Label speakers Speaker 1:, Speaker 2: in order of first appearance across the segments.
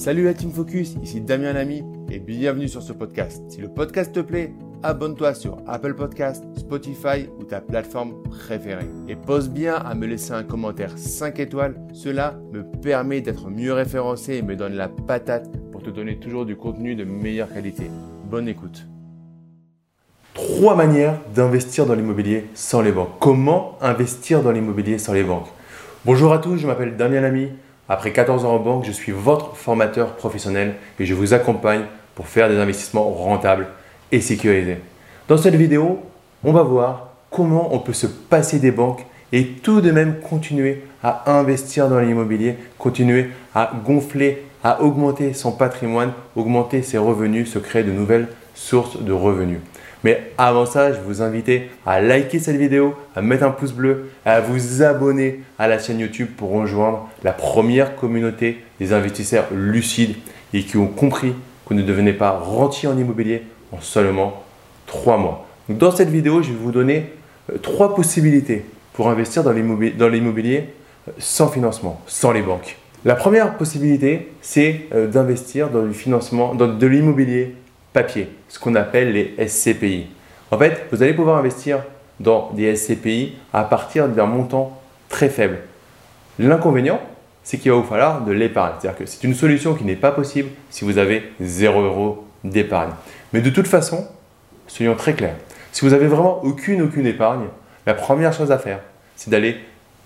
Speaker 1: Salut la Team Focus, ici Damien Lamy et bienvenue sur ce podcast. Si le podcast te plaît, abonne-toi sur Apple Podcast, Spotify ou ta plateforme préférée. Et pose bien à me laisser un commentaire 5 étoiles, cela me permet d'être mieux référencé et me donne la patate pour te donner toujours du contenu de meilleure qualité. Bonne écoute. Trois manières d'investir dans l'immobilier sans les banques. Comment investir dans l'immobilier sans les banques? Bonjour à tous, je m'appelle Damien Lamy. Après 14 ans en banque, je suis votre formateur professionnel et je vous accompagne pour faire des investissements rentables et sécurisés. Dans cette vidéo, on va voir comment on peut se passer des banques et tout de même continuer à investir dans l'immobilier, continuer à gonfler, à augmenter son patrimoine, augmenter ses revenus, se créer de nouvelles sources de revenus. Mais avant ça, je vous invite à liker cette vidéo, à mettre un pouce bleu, à vous abonner à la chaîne YouTube pour rejoindre la première communauté des investisseurs lucides et qui ont compris qu'on ne devenait pas rentier en immobilier en seulement 3 mois. dans cette vidéo, je vais vous donner euh, trois possibilités pour investir dans l'immobilier euh, sans financement, sans les banques. La première possibilité, c'est euh, d'investir dans du financement, dans de l'immobilier papier, ce qu'on appelle les SCPI. En fait, vous allez pouvoir investir dans des SCPI à partir d'un montant très faible. L'inconvénient, c'est qu'il va vous falloir de l'épargne. C'est-à-dire que c'est une solution qui n'est pas possible si vous avez 0 euros d'épargne. Mais de toute façon, soyons très clairs, si vous avez vraiment aucune, aucune épargne, la première chose à faire, c'est d'aller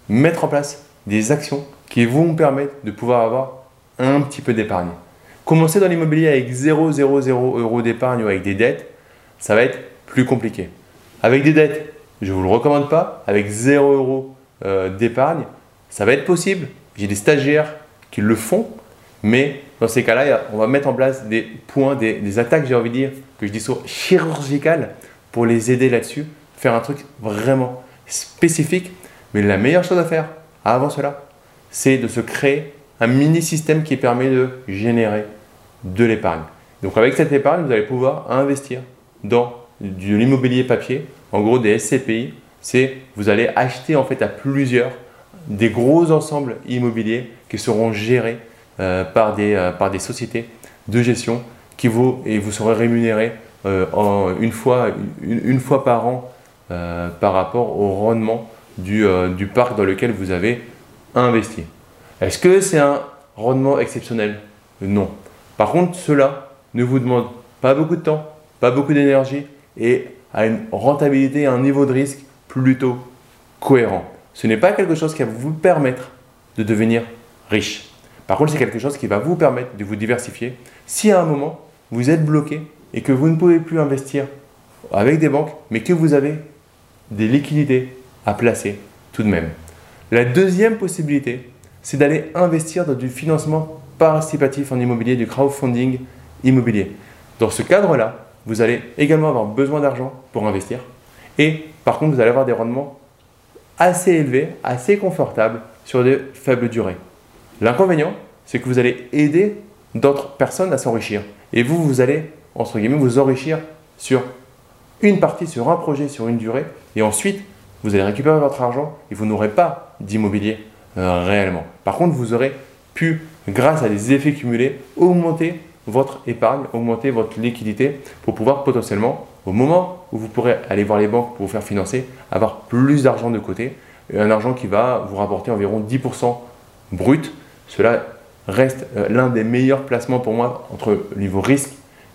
Speaker 1: mettre en place des actions qui vont vous permettre de pouvoir avoir un petit peu d'épargne. Commencer dans l'immobilier avec 0, 0, 0 euros d'épargne ou avec des dettes, ça va être plus compliqué. Avec des dettes, je ne vous le recommande pas. Avec 0 euros euh, d'épargne, ça va être possible. J'ai des stagiaires qui le font, mais dans ces cas-là, on va mettre en place des points, des, attaques, j'ai envie de dire, que je dis sur chirurgicales pour les aider là-dessus, faire un truc vraiment spécifique. Mais la meilleure chose à faire avant cela, c'est de se créer un mini système qui permet de générer de l'épargne. Donc avec cette épargne, vous allez pouvoir investir dans de l'immobilier papier, en gros des SCPI. C'est vous allez acheter en fait à plusieurs des gros ensembles immobiliers qui seront gérés euh, par, des, euh, par des sociétés de gestion qui vous, et vous serez rémunéré euh, en, une, fois, une, fois par an par rapport au rendement du parc dans lequel vous avez investi. Est-ce que c'est un rendement exceptionnel? Non. Par contre, cela ne vous demande pas beaucoup de temps, pas beaucoup d'énergie et a une rentabilité, un niveau de risque plutôt cohérent. Ce n'est pas quelque chose qui va vous permettre de devenir riche. Par contre, c'est quelque chose qui va vous permettre de vous diversifier. Si à un moment, vous êtes bloqué et que vous ne pouvez plus investir avec des banques, mais que vous avez des liquidités à placer tout de même. La deuxième possibilité, c'est d'aller investir dans du financement participatif en immobilier, du crowdfunding immobilier. Dans ce cadre-là, vous allez également avoir besoin d'argent pour investir. Et par contre, vous allez avoir des rendements assez élevés, assez confortables sur des faibles durées. L'inconvénient, c'est que vous allez aider d'autres personnes à s'enrichir. Et vous, vous allez, entre guillemets, vous enrichir sur une partie, sur un projet, sur une durée. Et ensuite, vous allez récupérer votre argent et vous n'aurez pas d'immobilier réellement. Par contre, vous aurez pu grâce à des effets cumulés, augmenter votre épargne, augmenter votre liquidité pour pouvoir potentiellement, au moment où vous pourrez aller voir les banques pour vous faire financer, avoir plus d'argent de côté, un argent qui va vous rapporter environ 10% brut. Cela reste euh, l'un des meilleurs placements pour moi entre niveau risque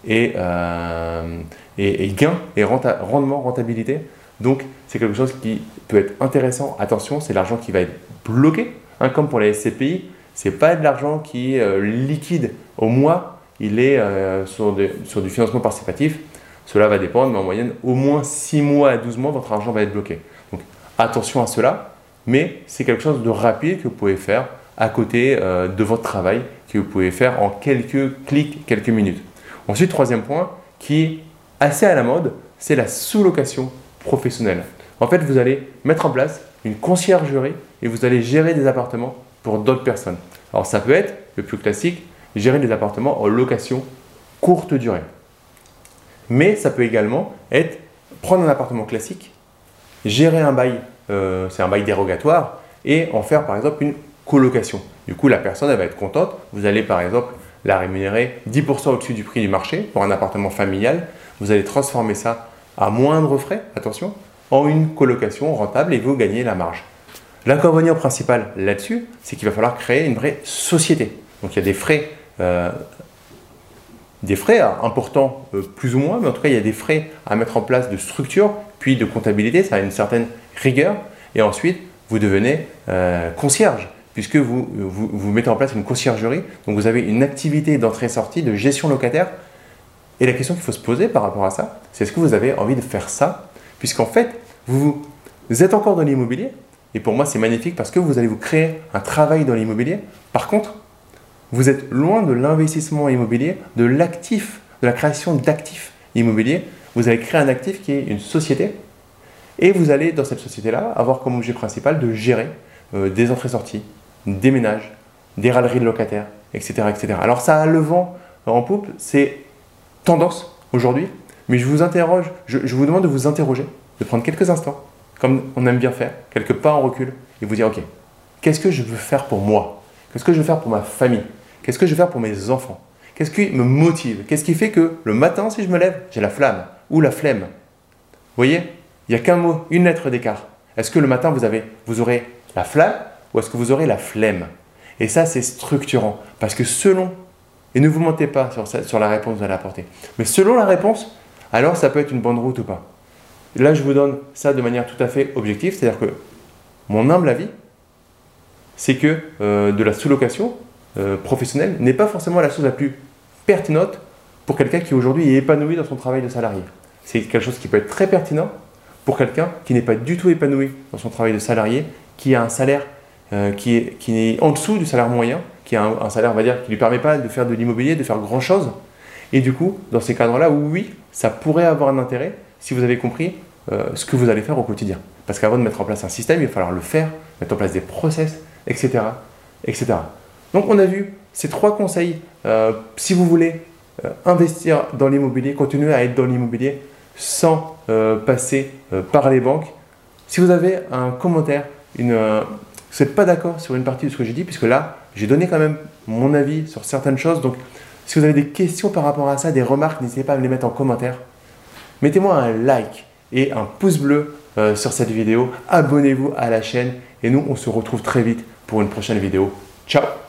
Speaker 1: et, euh, et, gain et rendement, rentabilité. Donc c'est quelque chose qui peut être intéressant. Attention, c'est l'argent qui va être bloqué, hein, comme pour les SCPI n'est pas de l'argent qui est euh, liquide au mois, il est euh, sur, du financement participatif. Cela va dépendre, mais en moyenne, au moins 6 mois à 12 mois, votre argent va être bloqué. Donc attention à cela, mais c'est quelque chose de rapide que vous pouvez faire à côté euh, de votre travail, que vous pouvez faire en quelques clics, quelques minutes. Ensuite, troisième point, qui est assez à la mode, c'est la sous-location professionnelle. En fait, vous allez mettre en place une conciergerie et vous allez gérer des appartements pour d'autres personnes. Alors ça peut être, le plus classique, gérer des appartements en location courte durée. Mais ça peut également être prendre un appartement classique, gérer un bail, euh, c'est un bail dérogatoire, et en faire par exemple une colocation. Du coup, la personne elle va être contente. Vous allez par exemple la rémunérer 10% au-dessus du prix du marché pour un appartement familial, vous allez transformer ça à moindre frais, attention, en une colocation rentable et vous gagnez la marge. L'inconvénient principal là-dessus, c'est qu'il va falloir créer une vraie société. Donc il y a des frais, euh, des frais importants euh, plus ou moins, mais en tout cas il y a des frais à mettre en place de structure, puis de comptabilité, ça a une certaine rigueur, et ensuite vous devenez euh, concierge, puisque vous, vous, vous mettez en place une conciergerie, donc vous avez une activité d'entrée-sortie, de gestion locataire, et la question qu'il faut se poser par rapport à ça, c'est est-ce que vous avez envie de faire ça, puisqu'en fait vous, êtes encore dans l'immobilier, et pour moi, c'est magnifique parce que vous allez vous créer un travail dans l'immobilier. Par contre, vous êtes loin de l'investissement immobilier, de l'actif, de la création d'actifs immobiliers. Vous allez créer un actif qui est une société. Et vous allez, dans cette société-là, avoir comme objet principal de gérer euh, des entrées-sorties, des ménages, des râleries de locataires, etc., etc. Alors ça a le vent en poupe, c'est tendance aujourd'hui, mais je vous interroge, je vous demande de vous interroger, de prendre quelques instants comme on aime bien faire, quelque pas en recul, et vous dire, ok, qu'est-ce que je veux faire pour moi? Qu'est-ce que je veux faire pour ma famille? Qu'est-ce que je veux faire pour mes enfants? Qu'est-ce qui me motive? Qu'est-ce qui fait que le matin, si je me lève, j'ai la flamme ou la flemme? Vous voyez? Il n'y a qu'un mot, une lettre d'écart. Est-ce que le matin, vous, avez, vous aurez la flamme ou est-ce que vous aurez la flemme? Et ça, c'est structurant. Parce que selon, et ne vous mentez pas sur, la réponse que vous allez apporter, mais selon la réponse, alors ça peut être une bonne route ou pas. Là, je vous donne ça de manière tout à fait objective, c'est-à-dire que mon humble avis, c'est que euh, de la sous-location euh, professionnelle n'est pas forcément la chose la plus pertinente pour quelqu'un qui aujourd'hui est épanoui dans son travail de salarié. C'est quelque chose qui peut être très pertinent pour quelqu'un qui n'est pas du tout épanoui dans son travail de salarié, qui a un salaire euh, qui, est, qui est en dessous du salaire moyen, qui a un, salaire, on va dire, qui lui permet pas de faire de l'immobilier, de faire grand-chose. Et du coup, dans ces cadres-là, oui, ça pourrait avoir un intérêt, si vous avez compris euh, ce que vous allez faire au quotidien. Parce qu'avant de mettre en place un système, il va falloir le faire, mettre en place des process, etc. etc. Donc on a vu ces trois conseils. Euh, si vous voulez euh, investir dans l'immobilier, continuer à être dans l'immobilier sans passer par les banques. Si vous avez un commentaire, une, vous n'êtes pas d'accord sur une partie de ce que j'ai dit, puisque là, j'ai donné quand même mon avis sur certaines choses. Donc, si vous avez des questions par rapport à ça, des remarques, n'hésitez pas à me les mettre en commentaire. Mettez-moi un like et un pouce bleu euh, sur cette vidéo. Abonnez-vous à la chaîne et nous, on se retrouve très vite pour une prochaine vidéo. Ciao